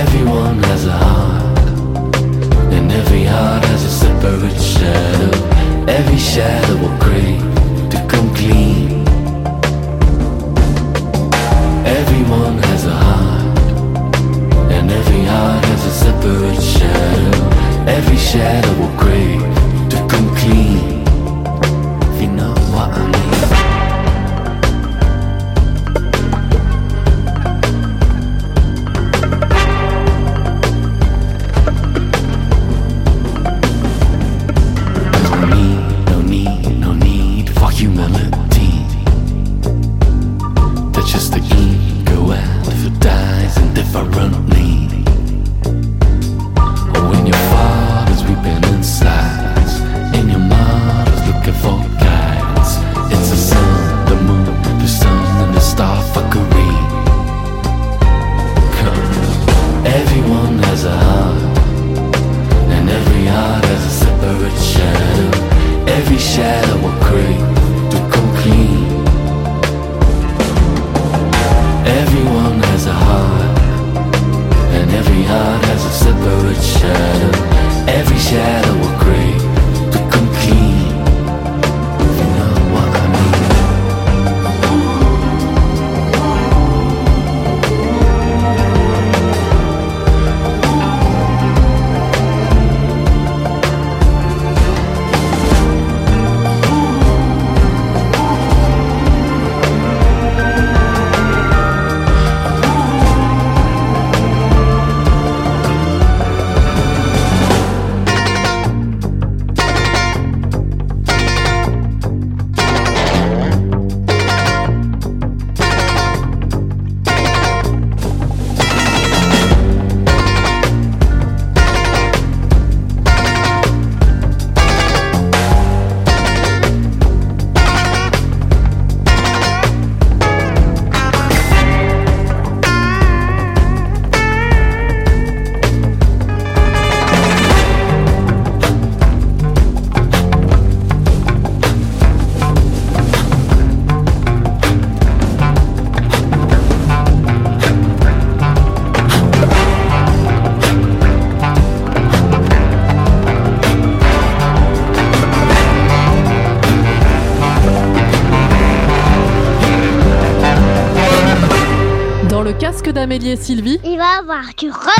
Everyone has a heart, and every heart has a separate shadow. Every shadow will crave to come clean. Everyone has a heart, and every heart has a separate shadow. Every shadow will crave to come clean. Il va avoir du rock.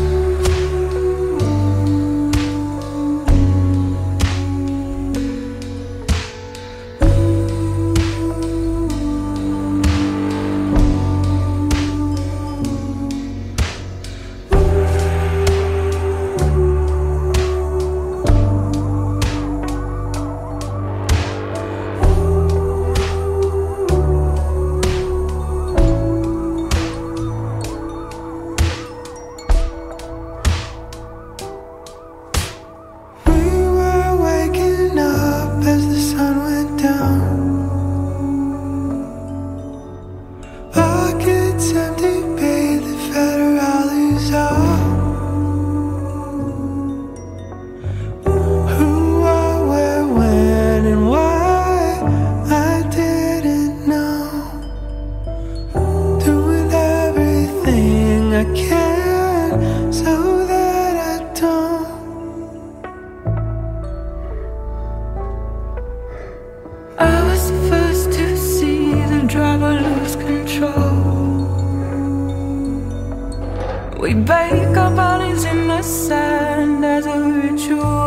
We bake our bodies in the sand as a ritual.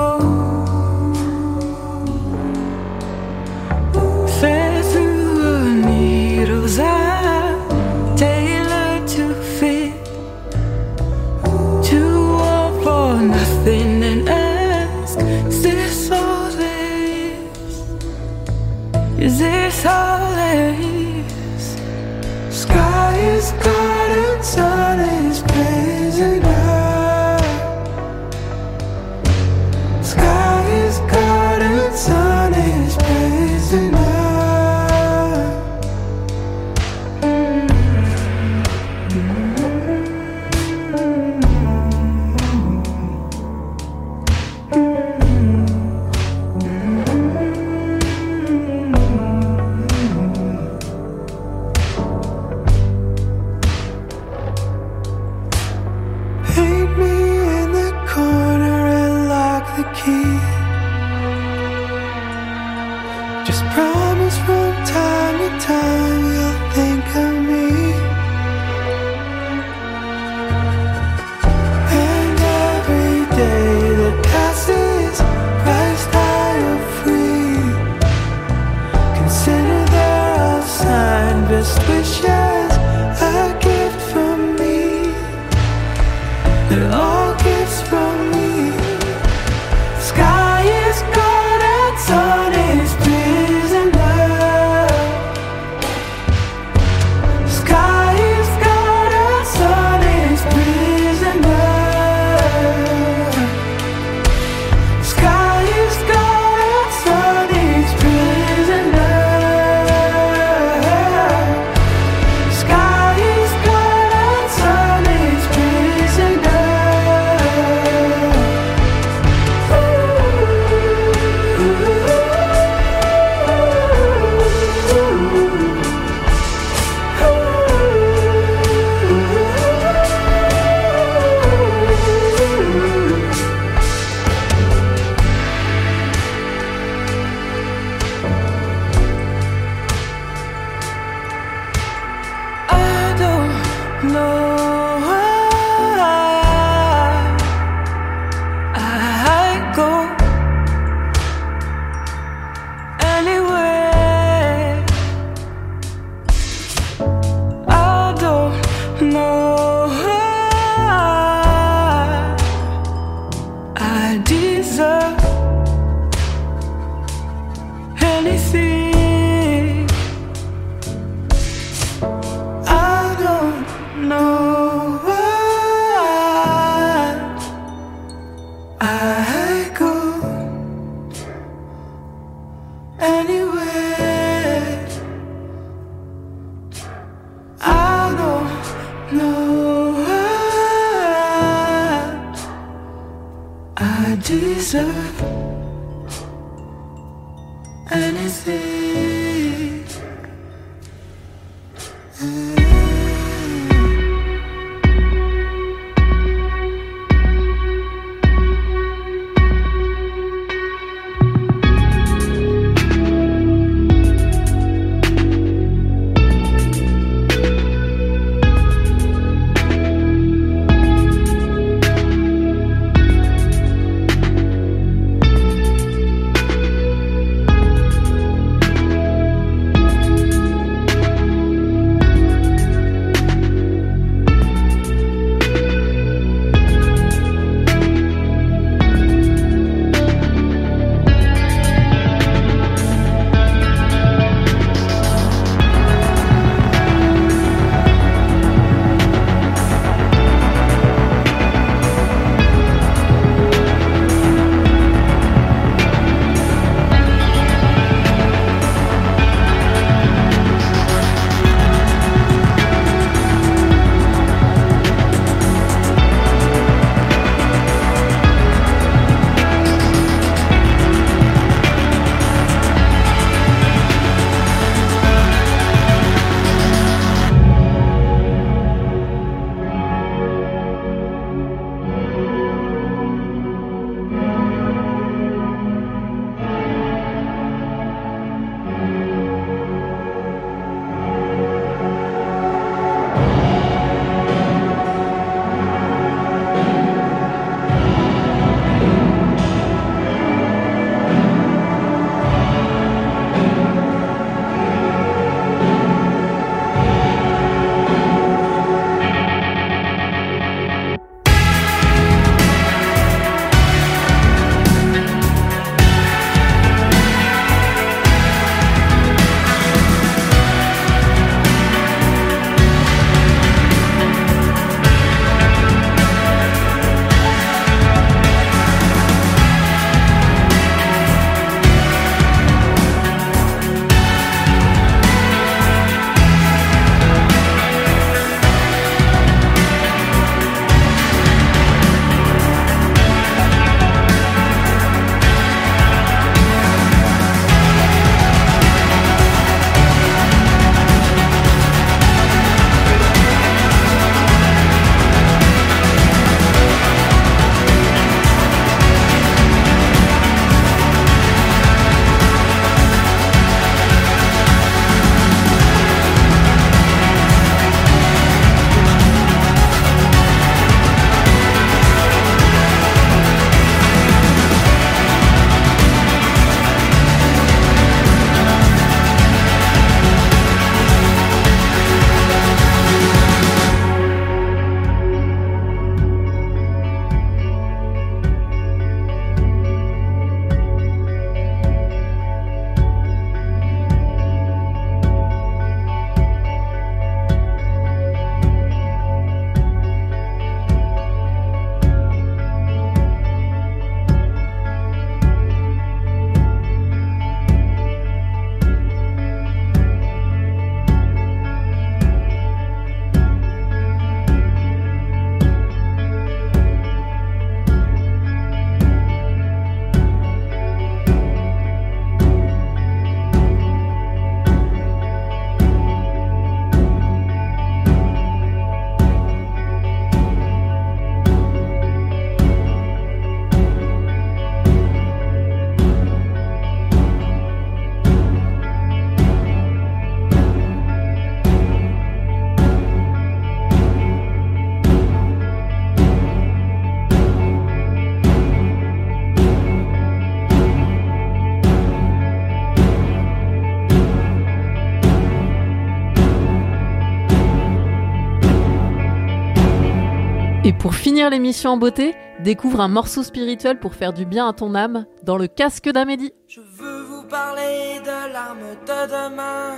finir l'émission en beauté, découvre un morceau spirituel pour faire du bien à ton âme dans le casque d'Amélie. Je veux vous parler de l'âme de demain.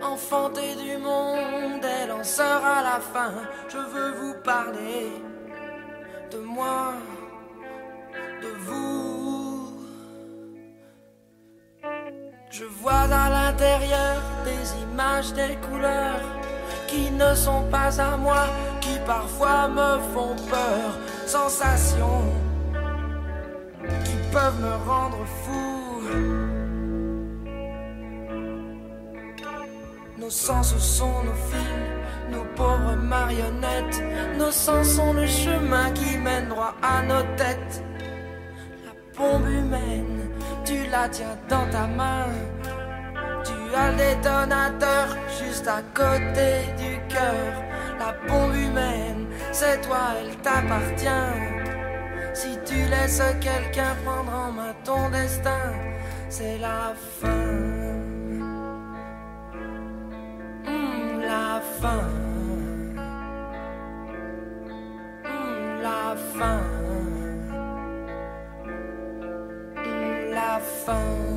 Enfantée du monde, elle en sera la fin. Je veux vous parler de moi, de vous. Je vois à l'intérieur des images, des couleurs qui ne sont pas à moi parfois me font peur, sensations qui peuvent me rendre fou. Nos sens sont nos fils, nos pauvres marionnettes. Nos sens sont le chemin qui mène droit à nos têtes. La bombe humaine, tu la tiens dans ta main. Tu as le détonateur juste à côté du cœur la bombe humaine, c'est toi, elle t'appartient. Si tu laisses quelqu'un prendre en main ton destin, c'est la fin. Hmm, la fin. Hmm, la fin. Hmm, la fin.